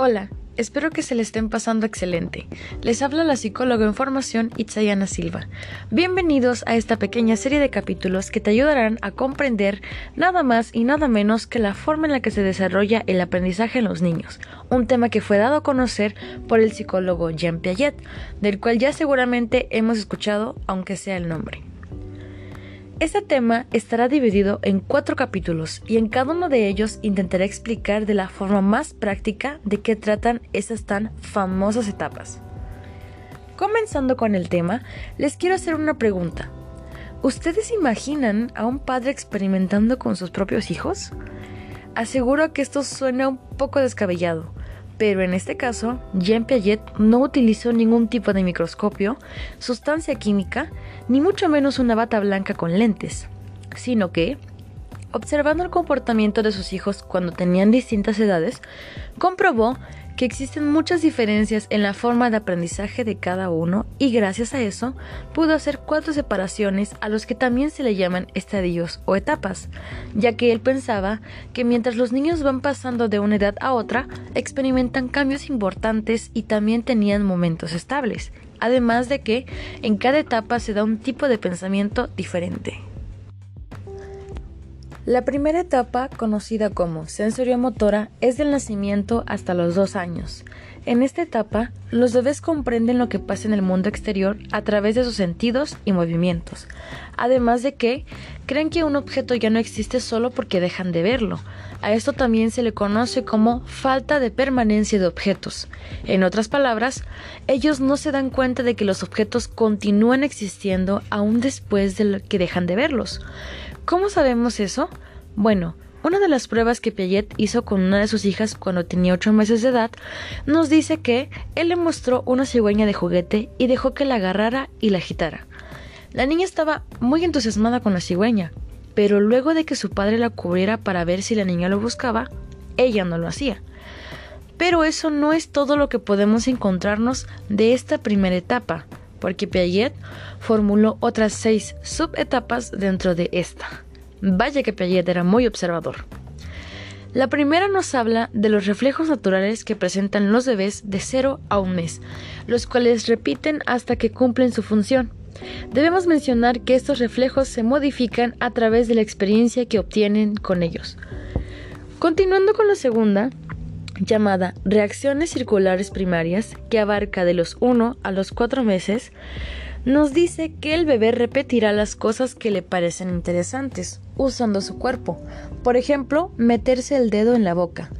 Hola, espero que se le estén pasando excelente. Les habla la psicóloga en formación Itzayana Silva. Bienvenidos a esta pequeña serie de capítulos que te ayudarán a comprender nada más y nada menos que la forma en la que se desarrolla el aprendizaje en los niños, un tema que fue dado a conocer por el psicólogo Jean Piaget, del cual ya seguramente hemos escuchado aunque sea el nombre. Este tema estará dividido en cuatro capítulos y en cada uno de ellos intentaré explicar de la forma más práctica de qué tratan esas tan famosas etapas. Comenzando con el tema, les quiero hacer una pregunta. ¿Ustedes imaginan a un padre experimentando con sus propios hijos? Aseguro que esto suena un poco descabellado, pero en este caso, Jean Piaget no utilizó ningún tipo de microscopio, sustancia química, ni mucho menos una bata blanca con lentes, sino que, observando el comportamiento de sus hijos cuando tenían distintas edades, comprobó que existen muchas diferencias en la forma de aprendizaje de cada uno y gracias a eso pudo hacer cuatro separaciones a los que también se le llaman estadios o etapas, ya que él pensaba que mientras los niños van pasando de una edad a otra, experimentan cambios importantes y también tenían momentos estables, además de que en cada etapa se da un tipo de pensamiento diferente. La primera etapa, conocida como sensoriomotora, es del nacimiento hasta los dos años. En esta etapa, los bebés comprenden lo que pasa en el mundo exterior a través de sus sentidos y movimientos, además de que creen que un objeto ya no existe solo porque dejan de verlo. A esto también se le conoce como falta de permanencia de objetos. En otras palabras, ellos no se dan cuenta de que los objetos continúan existiendo aún después de que dejan de verlos. ¿Cómo sabemos eso? Bueno, una de las pruebas que Piaget hizo con una de sus hijas cuando tenía ocho meses de edad nos dice que él le mostró una cigüeña de juguete y dejó que la agarrara y la agitara. La niña estaba muy entusiasmada con la cigüeña, pero luego de que su padre la cubriera para ver si la niña lo buscaba, ella no lo hacía. Pero eso no es todo lo que podemos encontrarnos de esta primera etapa porque Piaget formuló otras seis subetapas dentro de esta. Vaya que Piaget era muy observador. La primera nos habla de los reflejos naturales que presentan los bebés de 0 a un mes, los cuales repiten hasta que cumplen su función. Debemos mencionar que estos reflejos se modifican a través de la experiencia que obtienen con ellos. Continuando con la segunda, llamada reacciones circulares primarias, que abarca de los 1 a los 4 meses, nos dice que el bebé repetirá las cosas que le parecen interesantes, usando su cuerpo. Por ejemplo, meterse el dedo en la boca.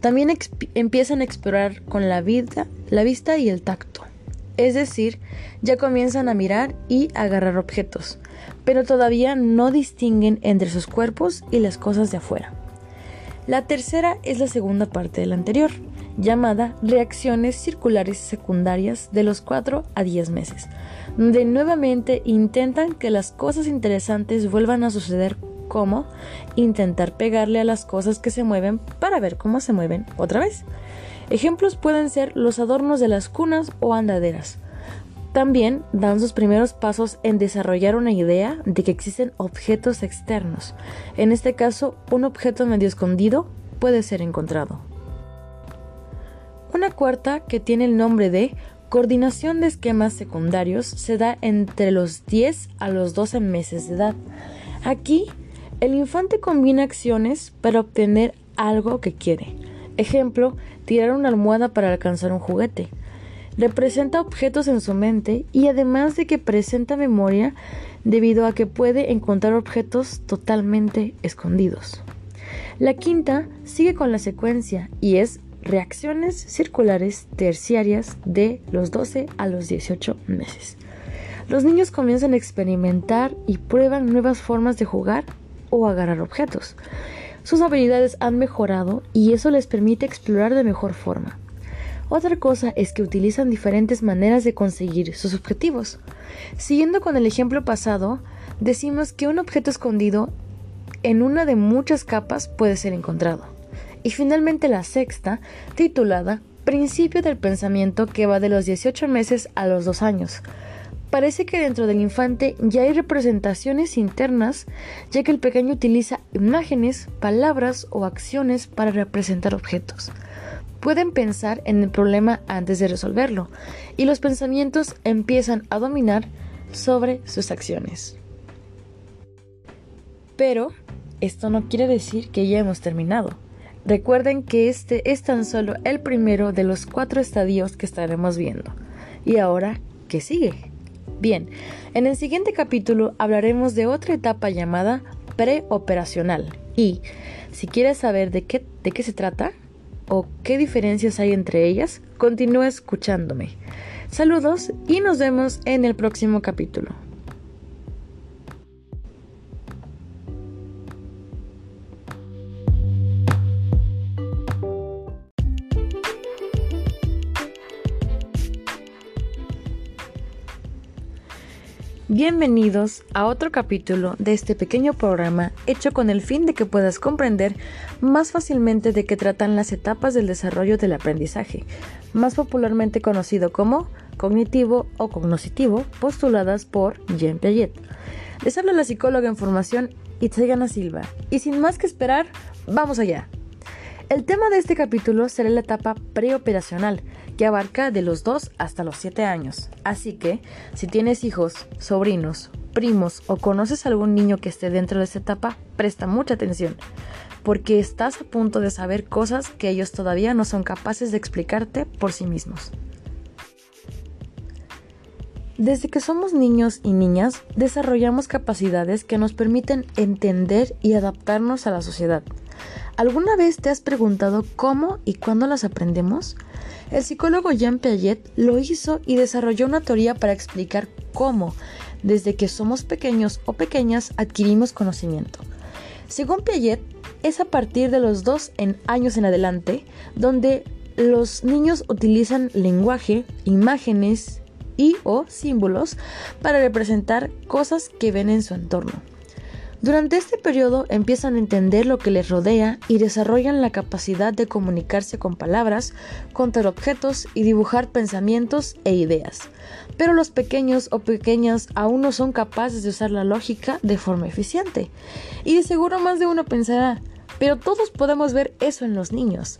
También empiezan a explorar con la, vida, la vista y el tacto. Es decir, ya comienzan a mirar y agarrar objetos, pero todavía no distinguen entre sus cuerpos y las cosas de afuera. La tercera es la segunda parte de la anterior, llamada reacciones circulares secundarias de los 4 a 10 meses, donde nuevamente intentan que las cosas interesantes vuelvan a suceder como intentar pegarle a las cosas que se mueven para ver cómo se mueven otra vez. Ejemplos pueden ser los adornos de las cunas o andaderas, también dan sus primeros pasos en desarrollar una idea de que existen objetos externos. En este caso, un objeto medio escondido puede ser encontrado. Una cuarta, que tiene el nombre de coordinación de esquemas secundarios, se da entre los 10 a los 12 meses de edad. Aquí, el infante combina acciones para obtener algo que quiere. Ejemplo, tirar una almohada para alcanzar un juguete representa objetos en su mente y además de que presenta memoria debido a que puede encontrar objetos totalmente escondidos. La quinta sigue con la secuencia y es reacciones circulares terciarias de los 12 a los 18 meses. Los niños comienzan a experimentar y prueban nuevas formas de jugar o agarrar objetos. Sus habilidades han mejorado y eso les permite explorar de mejor forma. Otra cosa es que utilizan diferentes maneras de conseguir sus objetivos. Siguiendo con el ejemplo pasado, decimos que un objeto escondido en una de muchas capas puede ser encontrado. Y finalmente la sexta, titulada Principio del pensamiento que va de los 18 meses a los 2 años. Parece que dentro del infante ya hay representaciones internas, ya que el pequeño utiliza imágenes, palabras o acciones para representar objetos. Pueden pensar en el problema antes de resolverlo y los pensamientos empiezan a dominar sobre sus acciones. Pero esto no quiere decir que ya hemos terminado. Recuerden que este es tan solo el primero de los cuatro estadios que estaremos viendo. ¿Y ahora qué sigue? Bien, en el siguiente capítulo hablaremos de otra etapa llamada preoperacional. Y si quieres saber de qué, de qué se trata o qué diferencias hay entre ellas, continúa escuchándome. Saludos y nos vemos en el próximo capítulo. Bienvenidos a otro capítulo de este pequeño programa hecho con el fin de que puedas comprender más fácilmente de qué tratan las etapas del desarrollo del aprendizaje, más popularmente conocido como cognitivo o cognoscitivo, postuladas por Jean Piaget. Les habla la psicóloga en formación Itzegana Silva, y sin más que esperar, vamos allá. El tema de este capítulo será la etapa preoperacional, que abarca de los 2 hasta los 7 años. Así que, si tienes hijos, sobrinos, primos o conoces a algún niño que esté dentro de esta etapa, presta mucha atención, porque estás a punto de saber cosas que ellos todavía no son capaces de explicarte por sí mismos. Desde que somos niños y niñas, desarrollamos capacidades que nos permiten entender y adaptarnos a la sociedad. ¿Alguna vez te has preguntado cómo y cuándo las aprendemos? El psicólogo Jean Piaget lo hizo y desarrolló una teoría para explicar cómo, desde que somos pequeños o pequeñas, adquirimos conocimiento. Según Piaget, es a partir de los dos en años en adelante donde los niños utilizan lenguaje, imágenes y o símbolos para representar cosas que ven en su entorno. Durante este periodo empiezan a entender lo que les rodea y desarrollan la capacidad de comunicarse con palabras, contar objetos y dibujar pensamientos e ideas. Pero los pequeños o pequeñas aún no son capaces de usar la lógica de forma eficiente. Y de seguro más de uno pensará, pero todos podemos ver eso en los niños.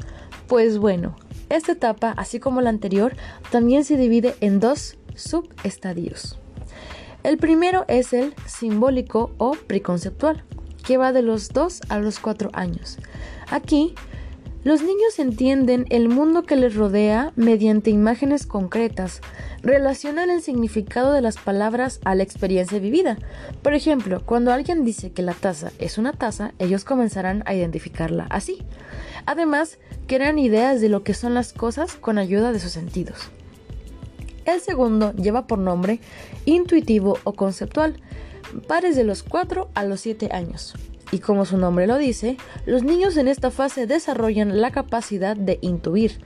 Pues bueno, esta etapa, así como la anterior, también se divide en dos subestadios. El primero es el simbólico o preconceptual, que va de los 2 a los 4 años. Aquí, los niños entienden el mundo que les rodea mediante imágenes concretas, relacionan el significado de las palabras a la experiencia vivida. Por ejemplo, cuando alguien dice que la taza es una taza, ellos comenzarán a identificarla así. Además, crean ideas de lo que son las cosas con ayuda de sus sentidos. El segundo lleva por nombre intuitivo o conceptual, pares de los 4 a los 7 años. Y como su nombre lo dice, los niños en esta fase desarrollan la capacidad de intuir.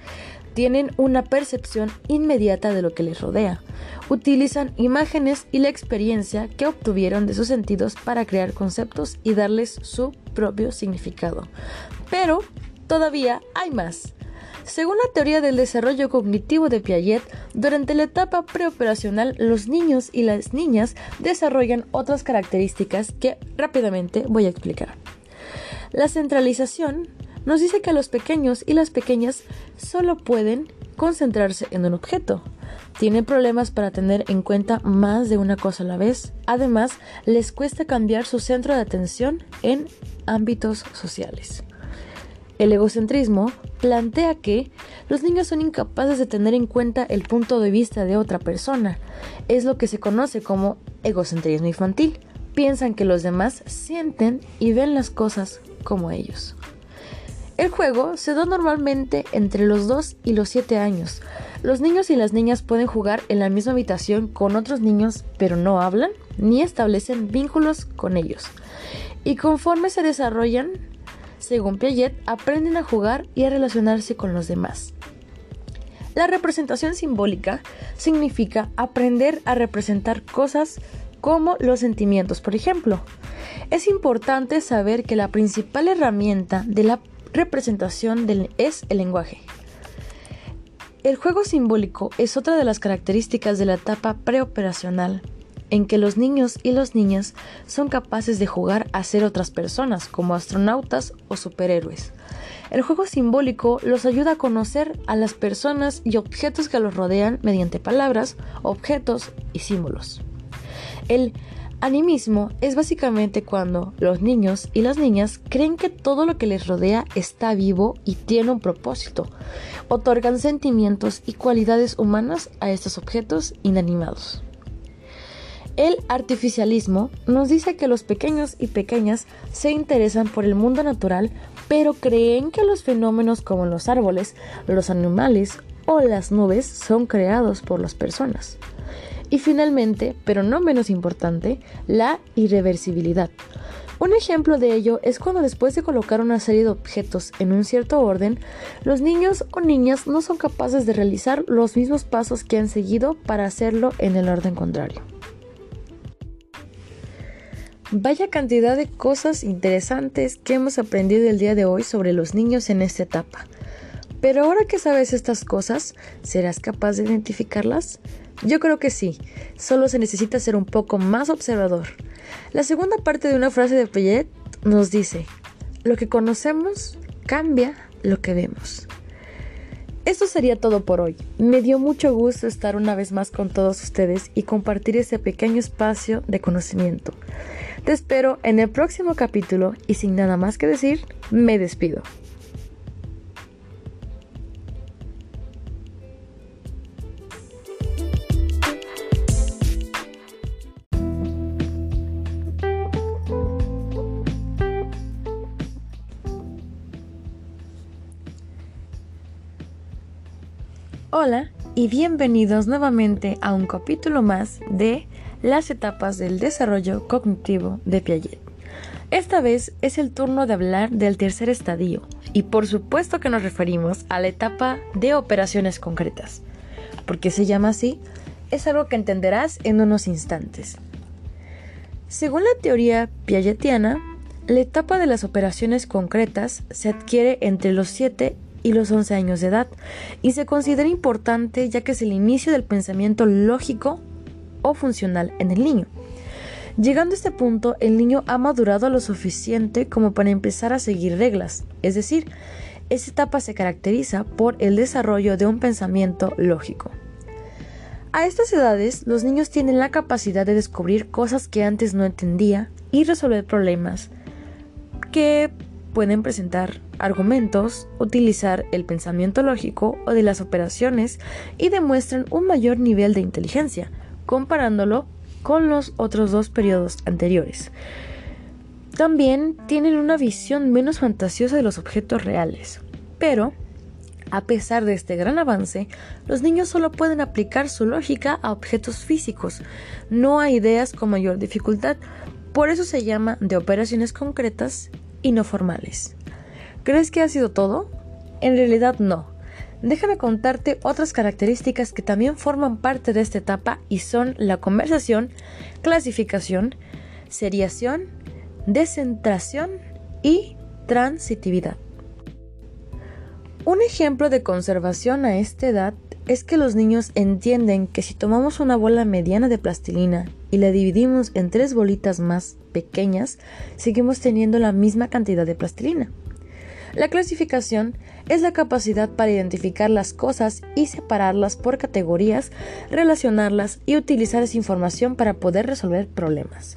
Tienen una percepción inmediata de lo que les rodea. Utilizan imágenes y la experiencia que obtuvieron de sus sentidos para crear conceptos y darles su propio significado. Pero todavía hay más. Según la teoría del desarrollo cognitivo de Piaget, durante la etapa preoperacional los niños y las niñas desarrollan otras características que rápidamente voy a explicar. La centralización nos dice que los pequeños y las pequeñas solo pueden concentrarse en un objeto. Tienen problemas para tener en cuenta más de una cosa a la vez. Además, les cuesta cambiar su centro de atención en ámbitos sociales. El egocentrismo plantea que los niños son incapaces de tener en cuenta el punto de vista de otra persona. Es lo que se conoce como egocentrismo infantil. Piensan que los demás sienten y ven las cosas como ellos. El juego se da normalmente entre los 2 y los 7 años. Los niños y las niñas pueden jugar en la misma habitación con otros niños, pero no hablan ni establecen vínculos con ellos. Y conforme se desarrollan, según Piaget, aprenden a jugar y a relacionarse con los demás. La representación simbólica significa aprender a representar cosas como los sentimientos, por ejemplo. Es importante saber que la principal herramienta de la representación es el lenguaje. El juego simbólico es otra de las características de la etapa preoperacional en que los niños y las niñas son capaces de jugar a ser otras personas, como astronautas o superhéroes. El juego simbólico los ayuda a conocer a las personas y objetos que los rodean mediante palabras, objetos y símbolos. El animismo es básicamente cuando los niños y las niñas creen que todo lo que les rodea está vivo y tiene un propósito. Otorgan sentimientos y cualidades humanas a estos objetos inanimados. El artificialismo nos dice que los pequeños y pequeñas se interesan por el mundo natural, pero creen que los fenómenos como los árboles, los animales o las nubes son creados por las personas. Y finalmente, pero no menos importante, la irreversibilidad. Un ejemplo de ello es cuando después de colocar una serie de objetos en un cierto orden, los niños o niñas no son capaces de realizar los mismos pasos que han seguido para hacerlo en el orden contrario. Vaya cantidad de cosas interesantes que hemos aprendido el día de hoy sobre los niños en esta etapa. Pero ahora que sabes estas cosas, ¿serás capaz de identificarlas? Yo creo que sí, solo se necesita ser un poco más observador. La segunda parte de una frase de Piaget nos dice, lo que conocemos cambia lo que vemos. Esto sería todo por hoy. Me dio mucho gusto estar una vez más con todos ustedes y compartir este pequeño espacio de conocimiento. Te espero en el próximo capítulo y sin nada más que decir, me despido. Hola y bienvenidos nuevamente a un capítulo más de las etapas del desarrollo cognitivo de Piaget. Esta vez es el turno de hablar del tercer estadio y por supuesto que nos referimos a la etapa de operaciones concretas. ¿Por qué se llama así? Es algo que entenderás en unos instantes. Según la teoría piagetiana, la etapa de las operaciones concretas se adquiere entre los 7 y los 11 años de edad y se considera importante ya que es el inicio del pensamiento lógico funcional en el niño. Llegando a este punto, el niño ha madurado lo suficiente como para empezar a seguir reglas, es decir, esta etapa se caracteriza por el desarrollo de un pensamiento lógico. A estas edades, los niños tienen la capacidad de descubrir cosas que antes no entendía y resolver problemas que pueden presentar argumentos, utilizar el pensamiento lógico o de las operaciones y demuestran un mayor nivel de inteligencia, comparándolo con los otros dos periodos anteriores. También tienen una visión menos fantasiosa de los objetos reales, pero a pesar de este gran avance, los niños solo pueden aplicar su lógica a objetos físicos, no a ideas con mayor dificultad, por eso se llama de operaciones concretas y no formales. ¿Crees que ha sido todo? En realidad no. Déjame contarte otras características que también forman parte de esta etapa y son la conversación, clasificación, seriación, descentración y transitividad. Un ejemplo de conservación a esta edad es que los niños entienden que si tomamos una bola mediana de plastilina y la dividimos en tres bolitas más pequeñas, seguimos teniendo la misma cantidad de plastilina. La clasificación es la capacidad para identificar las cosas y separarlas por categorías, relacionarlas y utilizar esa información para poder resolver problemas.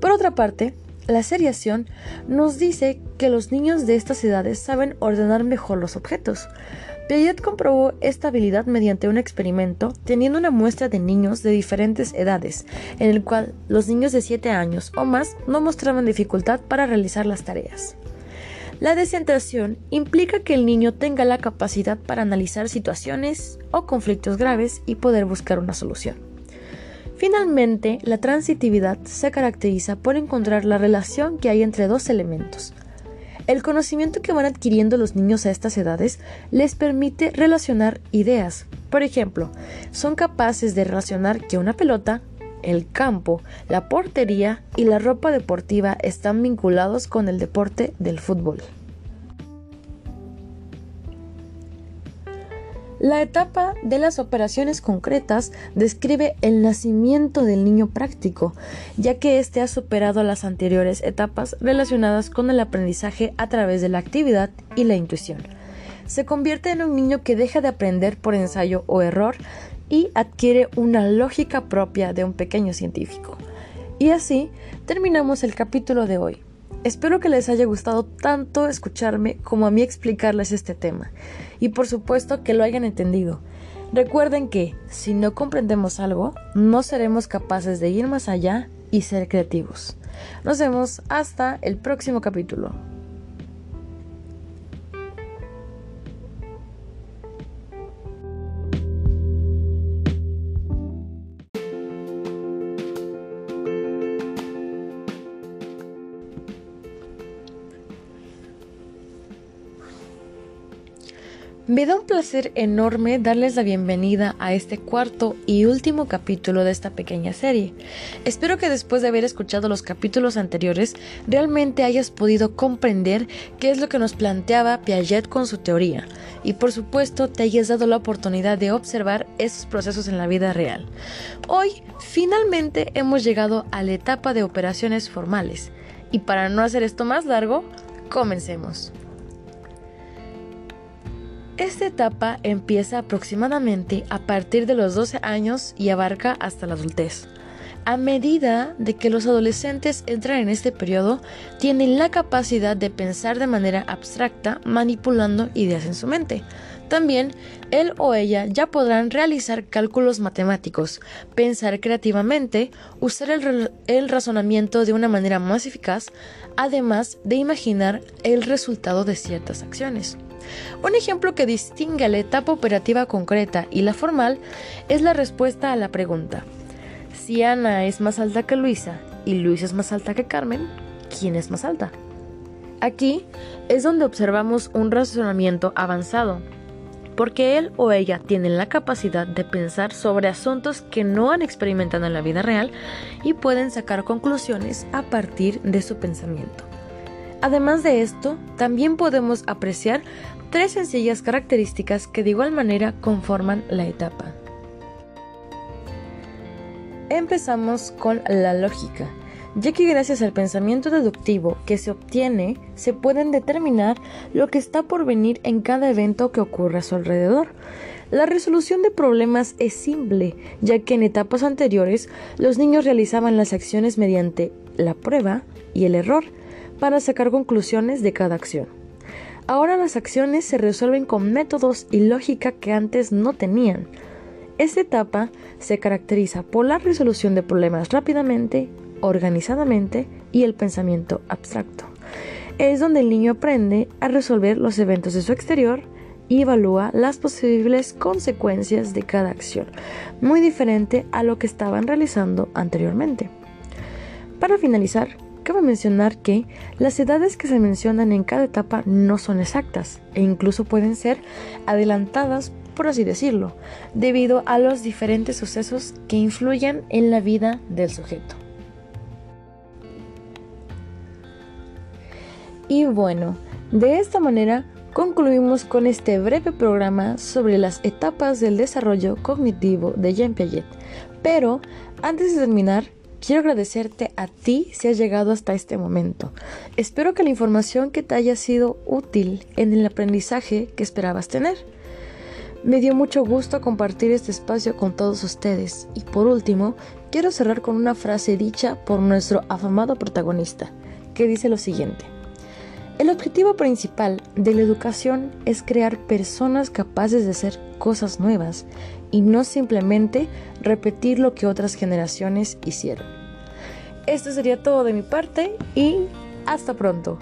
Por otra parte, la seriación nos dice que los niños de estas edades saben ordenar mejor los objetos. Piaget comprobó esta habilidad mediante un experimento teniendo una muestra de niños de diferentes edades, en el cual los niños de 7 años o más no mostraban dificultad para realizar las tareas. La descentración implica que el niño tenga la capacidad para analizar situaciones o conflictos graves y poder buscar una solución. Finalmente, la transitividad se caracteriza por encontrar la relación que hay entre dos elementos. El conocimiento que van adquiriendo los niños a estas edades les permite relacionar ideas. Por ejemplo, son capaces de relacionar que una pelota, el campo, la portería y la ropa deportiva están vinculados con el deporte del fútbol. La etapa de las operaciones concretas describe el nacimiento del niño práctico, ya que éste ha superado las anteriores etapas relacionadas con el aprendizaje a través de la actividad y la intuición. Se convierte en un niño que deja de aprender por ensayo o error y adquiere una lógica propia de un pequeño científico. Y así terminamos el capítulo de hoy. Espero que les haya gustado tanto escucharme como a mí explicarles este tema y por supuesto que lo hayan entendido. Recuerden que si no comprendemos algo, no seremos capaces de ir más allá y ser creativos. Nos vemos hasta el próximo capítulo. Me da un placer enorme darles la bienvenida a este cuarto y último capítulo de esta pequeña serie. Espero que después de haber escuchado los capítulos anteriores realmente hayas podido comprender qué es lo que nos planteaba Piaget con su teoría y por supuesto te hayas dado la oportunidad de observar esos procesos en la vida real. Hoy finalmente hemos llegado a la etapa de operaciones formales y para no hacer esto más largo, comencemos. Esta etapa empieza aproximadamente a partir de los 12 años y abarca hasta la adultez. A medida de que los adolescentes entran en este periodo, tienen la capacidad de pensar de manera abstracta, manipulando ideas en su mente. También él o ella ya podrán realizar cálculos matemáticos, pensar creativamente, usar el, el, razonamiento de una manera más eficaz, además de imaginar el resultado de ciertas acciones. Un ejemplo que distingue la etapa operativa concreta y la formal es la respuesta a la pregunta. Si Ana es más alta que Luisa y Luisa es más alta que Carmen, ¿quién es más alta? Aquí es donde observamos un razonamiento avanzado, porque él o ella tienen la capacidad de pensar sobre asuntos que no han experimentado en la vida real y pueden sacar conclusiones a partir de su pensamiento. Además de esto, también podemos apreciar tres sencillas características que de igual manera conforman la etapa. Empezamos con la lógica, ya que gracias al pensamiento deductivo que se obtiene, se pueden determinar lo que está por venir en cada evento que ocurre a su alrededor. La resolución de problemas es simple, ya que en etapas anteriores los niños realizaban las acciones mediante la prueba y el error para sacar conclusiones de cada acción. Ahora las acciones se resuelven con métodos y lógica que antes no tenían. Esta etapa se caracteriza por la resolución de problemas rápidamente, organizadamente y el pensamiento abstracto. Es donde el niño aprende a resolver los eventos de su exterior y evalúa las posibles consecuencias de cada acción, muy diferente a lo que estaban realizando anteriormente. Para finalizar, Cabe mencionar que las edades que se mencionan en cada etapa no son exactas e incluso pueden ser adelantadas, por así decirlo, debido a los diferentes sucesos que influyen en la vida del sujeto. Y bueno, de esta manera concluimos con este breve programa sobre las etapas del desarrollo cognitivo de Jean Piaget. Pero antes de terminar, Quiero agradecerte a ti si has llegado hasta este momento. Espero que la información que te haya sido útil en el aprendizaje que esperabas tener. Me dio mucho gusto compartir este espacio con todos ustedes y por último quiero cerrar con una frase dicha por nuestro afamado protagonista, que dice lo siguiente. El objetivo principal de la educación es crear personas capaces de hacer cosas nuevas y no simplemente repetir lo que otras generaciones hicieron. Esto sería todo de mi parte y hasta pronto.